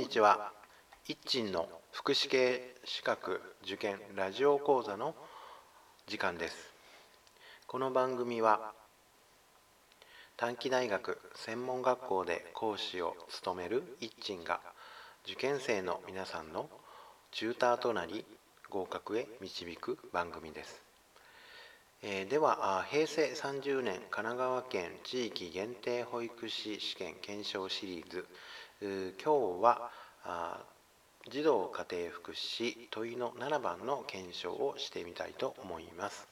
にちは。一鎮の福祉系資格受験ラジオ講座の時間です。この番組は短期大学専門学校で講師を務める一鎮が受験生の皆さんのチューターとなり合格へ導く番組です。えー、では平成30年神奈川県地域限定保育士試験検証シリーズ今日は児童家庭福祉問いの7番の検証をしてみたいと思います。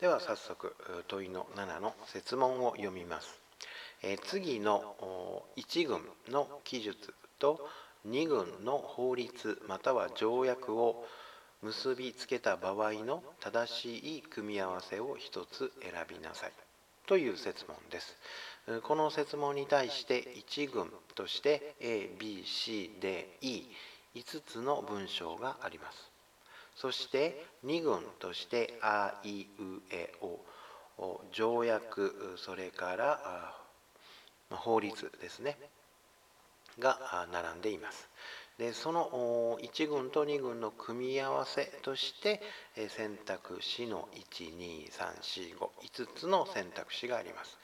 では早速問いの7の設問を読みます、次の1群の記述と2群の法律または条約を結びつけた場合の正しい組み合わせを一つ選びなさい。という設問です。この設問に対して1群として A、B、C、D、E5 つの文章があります。そして2群としてあいうえお条約それから法律ですねが並んでいます。でその1群と2群の組み合わせとして選択肢の12345つの選択肢があります。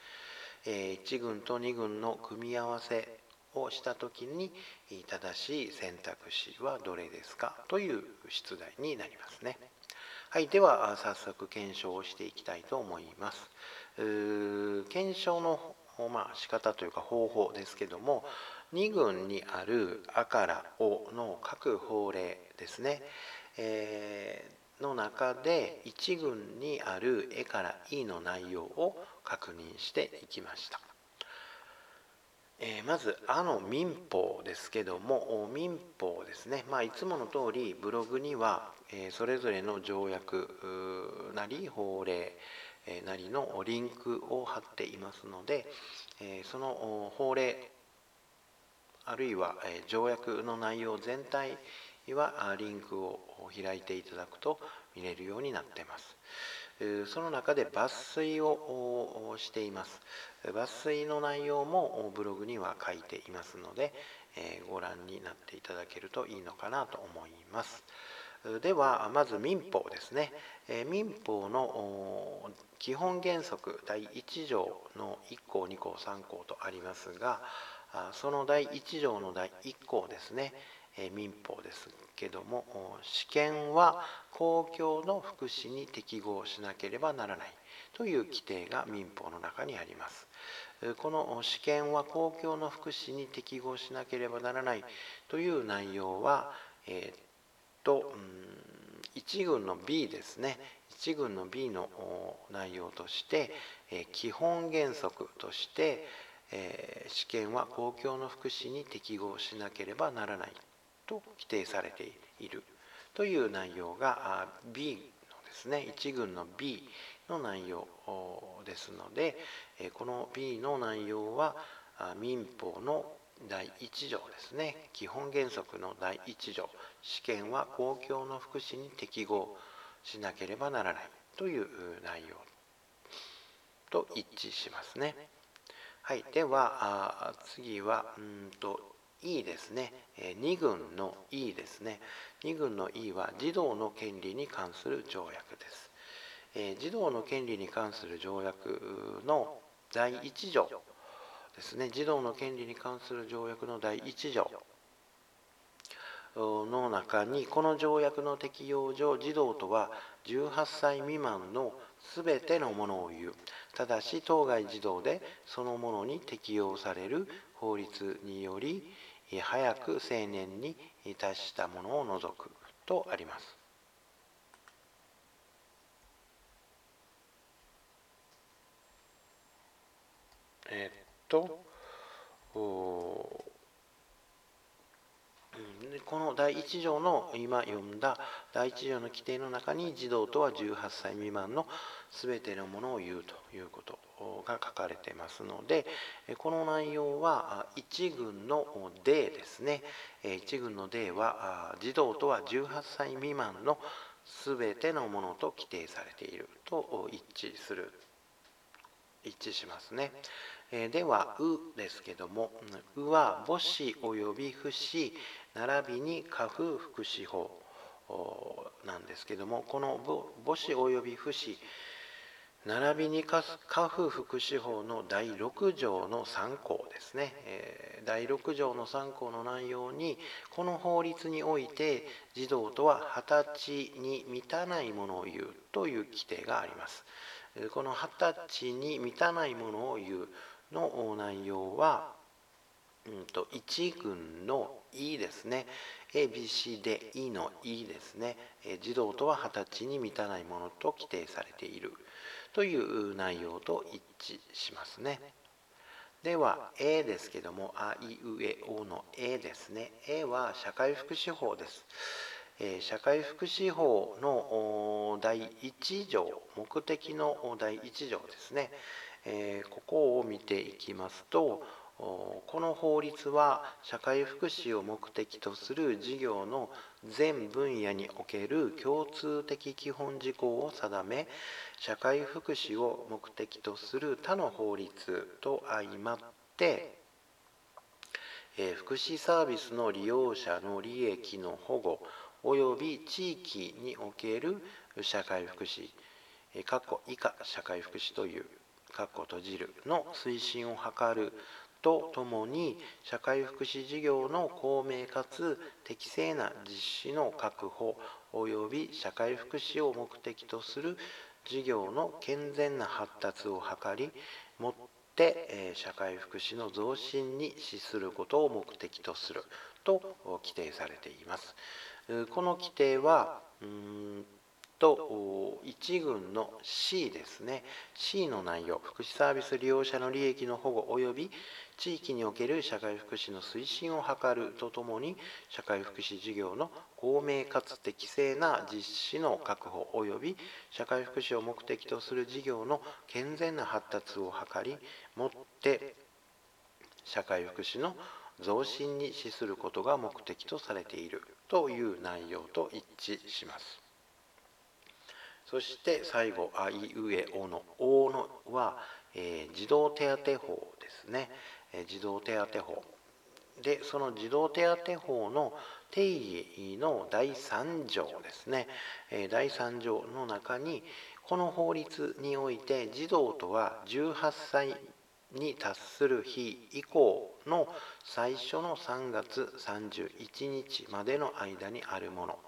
1群と2群の組み合わせをした時に正しい選択肢はどれですかという出題になりますね。はい、では早速検証をしていきたいと思います。検証のまあ仕方というか方法ですけども2群にある「あ」から「お」の各法令ですね、えー、の中で1群にある「え」から「い」の内容を確認していきました。えー、まず「あ」の民法ですけども民法ですね、まあ、いつもの通りブログには、えー、それぞれの条約なり法令なりのリンクを貼っていますので、えー、その法令あるいは条約の内容全体はリンクを開いていただくと見れるようになっています。その中で抜粋をしています。抜粋の内容もブログには書いていますので、ご覧になっていただけるといいのかなと思います。ではまず民法ですね。民法の基本原則第1条の1項2項3項とありますがその第1条の第1項ですね民法ですけども試験は公共の福祉に適合しなければならないという規定が民法の中にあります。この試験は公共の福祉に適合しなければならないという内容はえー、っと1群の B ですね。1群の B の内容として基本原則としてえ、試験は公共の福祉に適合しなければならない。と規定されているという内容が B のですね1群の B の内容ですのでこの B の内容は民法の第1条ですね基本原則の第1条試験は公共の福祉に適合しなければならないという内容と一致しますね。はい、では次はうんと E ですね、え2群の E ですね。2群の E は児童の権利に関する条約です、え、児童の権利に関する条約の第1条ですね。児童の権利に関する条約の第1条の中にこの条約の適用上児童とは18歳未満の全てのものを言う。ただし当該児童でそのものに適用される法律により早く青年に達したものを除くとあります。えっとこの第1条の今読んだ第1条の規定の中に児童とは18歳未満の全てのものを言うということが書かれてますのでこの内容は1群の D ですね。1群の D は児童とは18歳未満の全てのものと規定されていると一致する一致しますね。えでは「う」ですけども「う」は母子及び不死並びに家父福祉法なんですけどもこの母子及び不死並びに家父福祉法の第6条の3項ですね、第6条の3項の内容にこの法律において児童とは二十歳に満たないものを言うという規定があります。この二十歳に満たないものを言うの内容は、うんと、一軍の「い」ですね ABC で「い」の「い」ですね児童とは二十歳に満たないものと規定されているという内容と一致しますね。では、A ですけども、あいうえおの A ですね。A は社会福祉法です。え、社会福祉法の第1条、目的の第1条ですね。え、ここを見ていきますと、この法律は社会福祉を目的とする事業の全分野における共通的基本事項を定め社会福祉を目的とする他の法律と相まってえ福祉サービスの利用者の利益の保護及び地域における社会福祉以下社会福祉という括弧閉じるの推進を図るとともに社会福祉事業の公明かつ適正な実施の確保及び社会福祉を目的とする事業の健全な発達を図りもって社会福祉の増進に資することを目的とすると規定されています。この規定はと1群の C ですね C の内容福祉サービス利用者の利益の保護及び地域における社会福祉の推進を図るとともに社会福祉事業の公明かつ適正な実施の確保及び社会福祉を目的とする事業の健全な発達を図りもって社会福祉の増進に資することが目的とされているという内容と一致します。そして最後「あいうえお」の「お」のは、えー、児童手当法ですね。児童手当法。でその児童手当法の定義の第3条ですね。第3条の中にこの法律において児童とは18歳に達する日以降の最初の3月31日までの間にあるもの。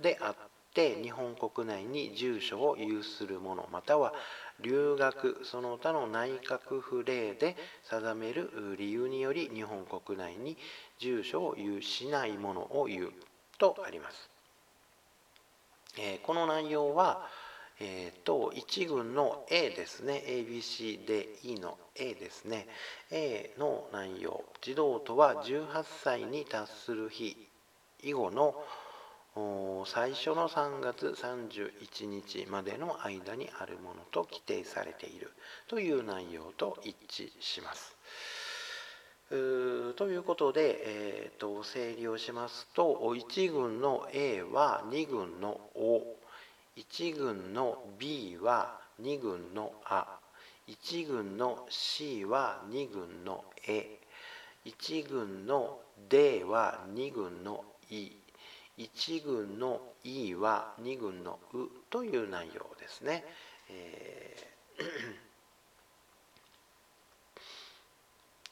であって日本国内に住所を有するものまたは留学その他の内閣府令で定める理由により日本国内に住所を有しないものを言うとあります。えー、この内容は、えーと、1群の A ですね。ABC で E の A ですね。A の内容。児童とは18歳に達する日以後の最初の3月31日までの間にあるものと規定されている。という内容と一致します。ということで、えーと、整理をしますと1群の A は2群の O1 群の B は2群のあ1群の C は2群の A1 群の D は2群の E 1軍の「い」は2軍の「う」という内容ですね。えー、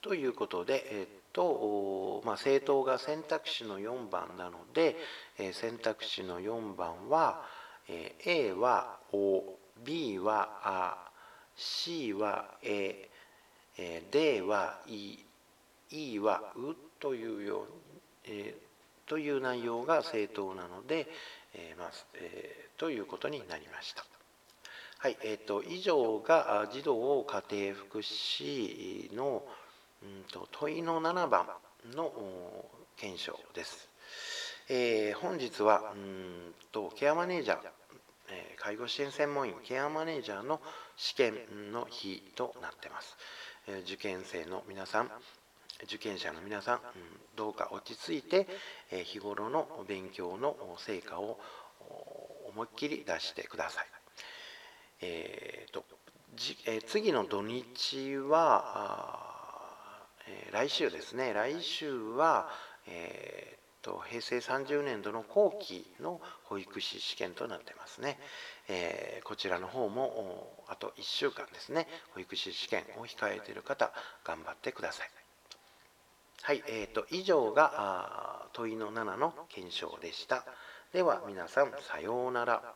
ということで、え、っとまあ、政党が選択肢の4番なので、えー、選択肢の4番は、え、A は「お」B は「あ」C は「え」え、D は「い」E は「う」というように、えという内容が正当なので、えーまあえー、ということになりました。はいえーと、以上が児童家庭福祉の、うんと、問いの7番の検証です。えー、本日はうんとケアマネージャー、えー、介護支援専門員ケアマネージャーの試験の日となっています。え、受験生の皆さん、受験者の皆さん、どうか落ち着いて日頃の勉強の成果を思いっきり出してください。えーと、じえ次の土日は、えー来週ですね。来週は、えーと平成30年度の後期の保育士試験となってますね、えーこちらの方もあと1週間ですね。保育士試験を控えている方頑張ってください。はい、えー、と以上があ問いの7の検証でした。では皆さんさようなら。